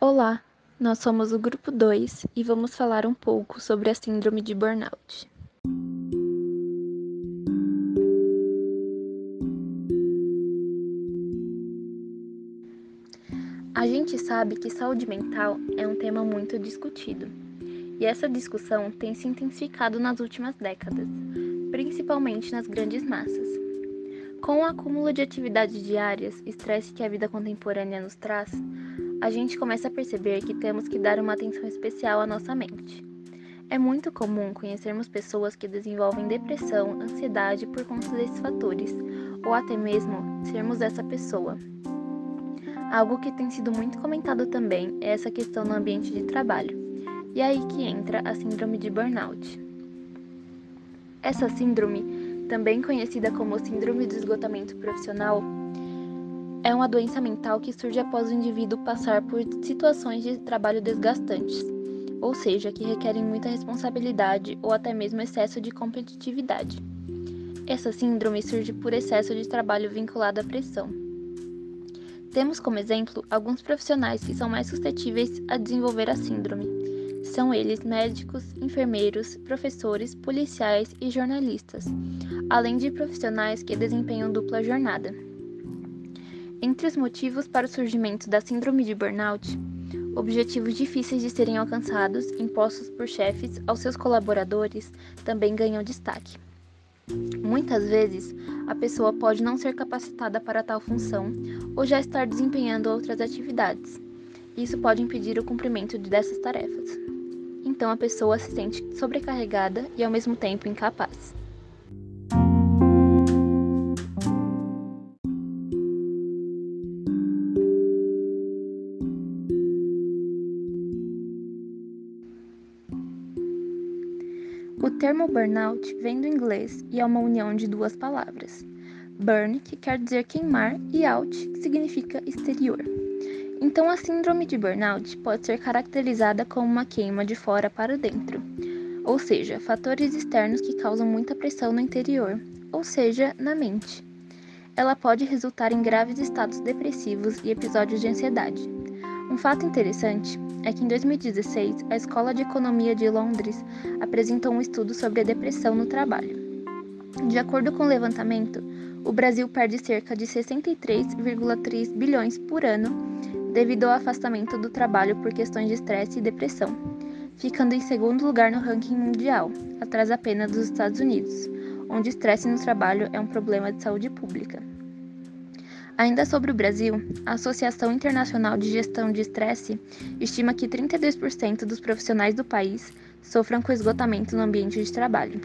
Olá, nós somos o grupo 2 e vamos falar um pouco sobre a síndrome de burnout. A gente sabe que saúde mental é um tema muito discutido, e essa discussão tem se intensificado nas últimas décadas, principalmente nas grandes massas. Com o acúmulo de atividades diárias, estresse que a vida contemporânea nos traz, a gente começa a perceber que temos que dar uma atenção especial à nossa mente. É muito comum conhecermos pessoas que desenvolvem depressão, ansiedade por conta desses fatores, ou até mesmo sermos essa pessoa. Algo que tem sido muito comentado também é essa questão no ambiente de trabalho. E é aí que entra a síndrome de burnout. Essa síndrome, também conhecida como síndrome do esgotamento profissional, é uma doença mental que surge após o indivíduo passar por situações de trabalho desgastantes, ou seja, que requerem muita responsabilidade ou até mesmo excesso de competitividade. Essa síndrome surge por excesso de trabalho vinculado à pressão. Temos como exemplo alguns profissionais que são mais suscetíveis a desenvolver a síndrome. São eles médicos, enfermeiros, professores, policiais e jornalistas, além de profissionais que desempenham dupla jornada. Entre os motivos para o surgimento da síndrome de burnout, objetivos difíceis de serem alcançados, impostos por chefes aos seus colaboradores, também ganham destaque. Muitas vezes, a pessoa pode não ser capacitada para tal função ou já estar desempenhando outras atividades. Isso pode impedir o cumprimento dessas tarefas. Então, a pessoa se sente sobrecarregada e ao mesmo tempo incapaz. O burnout vem do inglês e é uma união de duas palavras. Burn, que quer dizer queimar, e out, que significa exterior. Então, a síndrome de burnout pode ser caracterizada como uma queima de fora para dentro, ou seja, fatores externos que causam muita pressão no interior, ou seja, na mente. Ela pode resultar em graves estados depressivos e episódios de ansiedade. Um fato interessante é que em 2016 a Escola de Economia de Londres apresentou um estudo sobre a depressão no trabalho. De acordo com o levantamento, o Brasil perde cerca de 63,3 bilhões por ano devido ao afastamento do trabalho por questões de estresse e depressão, ficando em segundo lugar no ranking mundial, atrás apenas dos Estados Unidos, onde estresse no trabalho é um problema de saúde pública. Ainda sobre o Brasil, a Associação Internacional de Gestão de Estresse estima que 32% dos profissionais do país sofram com esgotamento no ambiente de trabalho.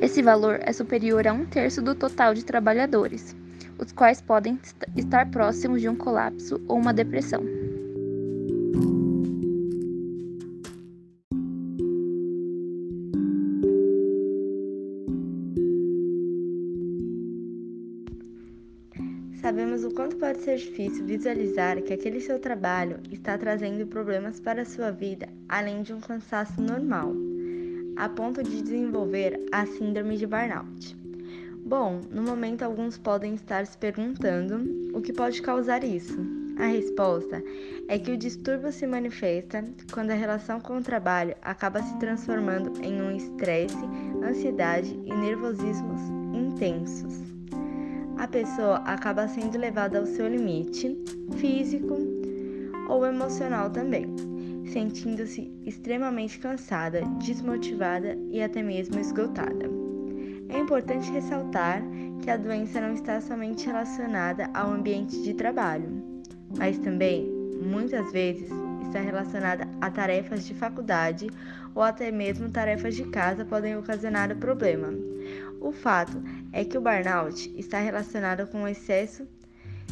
Esse valor é superior a um terço do total de trabalhadores, os quais podem estar próximos de um colapso ou uma depressão. Sabemos o quanto pode ser difícil visualizar que aquele seu trabalho está trazendo problemas para a sua vida, além de um cansaço normal, a ponto de desenvolver a síndrome de burnout. Bom, no momento alguns podem estar se perguntando o que pode causar isso. A resposta é que o distúrbio se manifesta quando a relação com o trabalho acaba se transformando em um estresse, ansiedade e nervosismos intensos a pessoa acaba sendo levada ao seu limite físico ou emocional também, sentindo-se extremamente cansada, desmotivada e até mesmo esgotada. É importante ressaltar que a doença não está somente relacionada ao ambiente de trabalho, mas também, muitas vezes, está relacionada a tarefas de faculdade ou até mesmo tarefas de casa podem ocasionar o problema. O fato é que o burnout está relacionado com o excesso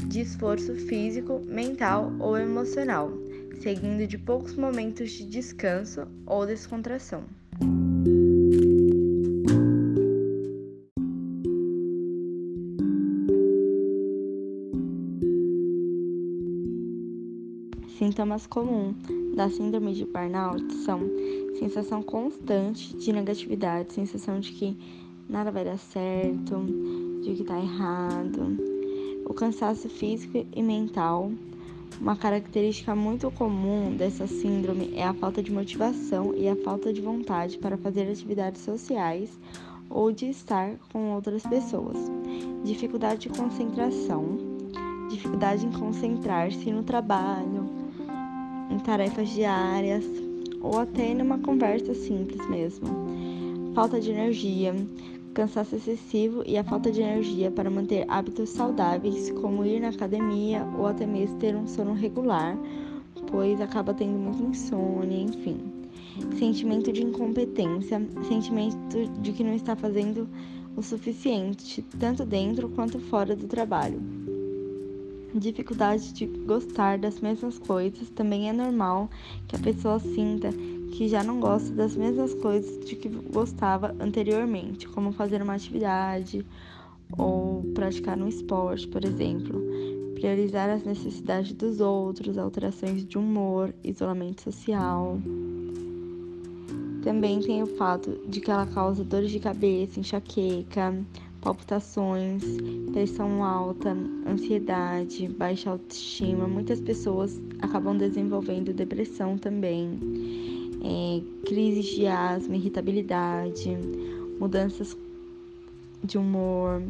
de esforço físico, mental ou emocional, seguindo de poucos momentos de descanso ou descontração. Sintomas comuns da síndrome de burnout são sensação constante de negatividade, sensação de que nada vai dar certo, de que tá errado, o cansaço físico e mental, Uma característica muito comum dessa síndrome é a falta de motivação e a falta de vontade para fazer atividades sociais ou de estar com outras pessoas. Dificuldade de concentração, dificuldade em concentrar-se no trabalho, em tarefas diárias ou até numa conversa simples mesmo. Falta de energia, cansaço excessivo e a falta de energia para manter hábitos saudáveis, como ir na academia ou até mesmo ter um sono regular, pois acaba tendo muita insônia, enfim. Sentimento de incompetência, sentimento de que não está fazendo o suficiente, tanto dentro quanto fora do trabalho. Dificuldade de gostar das mesmas coisas também é normal que a pessoa sinta que já não gosta das mesmas coisas de que gostava anteriormente, como fazer uma atividade ou praticar um esporte, por exemplo. Priorizar as necessidades dos outros, alterações de humor, isolamento social. Também tem o fato de que ela causa dores de cabeça, enxaqueca, palpitações, pressão alta, ansiedade, baixa autoestima. Muitas pessoas acabam desenvolvendo depressão também, é, crises de asma, irritabilidade, mudanças de humor.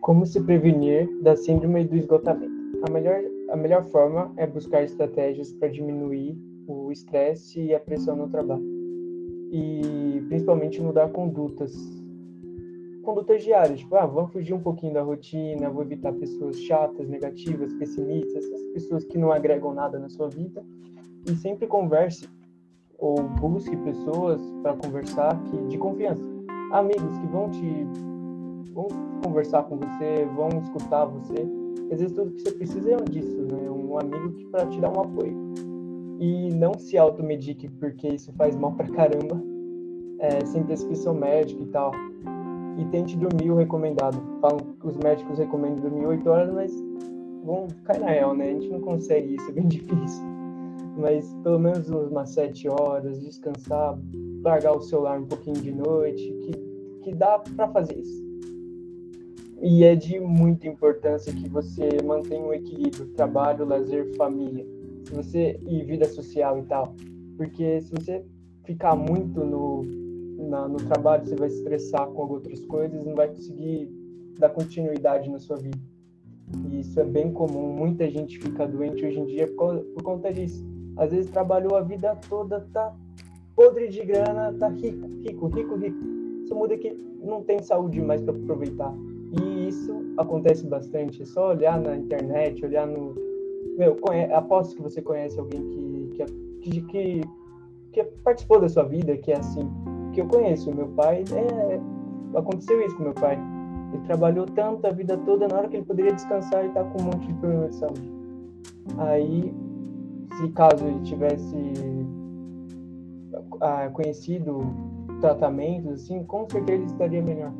Como se prevenir da síndrome do esgotamento? A melhor, a melhor forma é buscar estratégias para diminuir o estresse e a pressão no trabalho. E principalmente mudar condutas. Condutas diárias, tipo, ah, vamos fugir um pouquinho da rotina, vou evitar pessoas chatas, negativas, pessimistas, essas pessoas que não agregam nada na sua vida. E sempre converse ou busque pessoas para conversar que, de confiança. Amigos que vão te vão conversar com você, vão escutar você. Às vezes tudo que você precisa é disso, né? Um amigo para te dar um apoio. E não se automedique, porque isso faz mal pra caramba, é, sem prescrição médica e tal. E tente dormir o recomendado. Falam que os médicos recomendam dormir 8 horas, mas vão cair na real, né? A gente não consegue isso, é bem difícil. Mas pelo menos umas 7 horas, descansar, largar o celular um pouquinho de noite, que, que dá para fazer isso. E é de muita importância que você mantenha um equilíbrio trabalho, lazer, família, se você e vida social e tal, porque se você ficar muito no na, no trabalho, você vai se estressar com outras coisas, não vai conseguir dar continuidade na sua vida. E isso é bem comum. Muita gente fica doente hoje em dia por, por conta disso. Às vezes trabalhou a vida toda, tá podre de grana, tá rico, rico, rico, rico. Isso muda que não tem saúde mais para aproveitar. E isso acontece bastante. É só olhar na internet, olhar no. Meu, conhe... aposto que você conhece alguém que, é, que, que, que participou da sua vida, que é assim. Que eu conheço. Meu pai, é... aconteceu isso com meu pai. Ele trabalhou tanto a vida toda, na hora que ele poderia descansar, e tá com um monte de problema de saúde. Aí, se caso ele tivesse ah, conhecido tratamentos, assim, com certeza ele estaria melhor.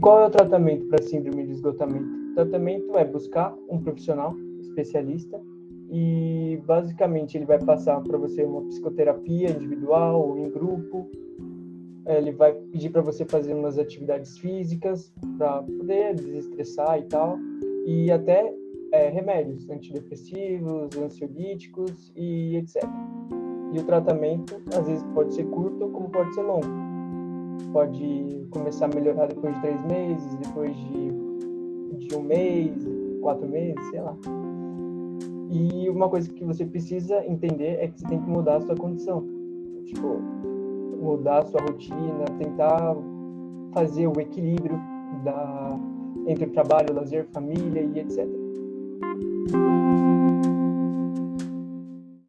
Qual é o tratamento para síndrome de esgotamento? O tratamento é buscar um profissional especialista e basicamente ele vai passar para você uma psicoterapia individual ou em grupo. Ele vai pedir para você fazer umas atividades físicas para poder desestressar e tal, e até é, remédios antidepressivos, ansiolíticos e etc. E o tratamento às vezes pode ser curto como pode ser longo pode começar a melhorar depois de três meses, depois de, de um mês, quatro meses, sei lá. E uma coisa que você precisa entender é que você tem que mudar a sua condição. Tipo, mudar a sua rotina, tentar fazer o equilíbrio da, entre trabalho, lazer, família e etc.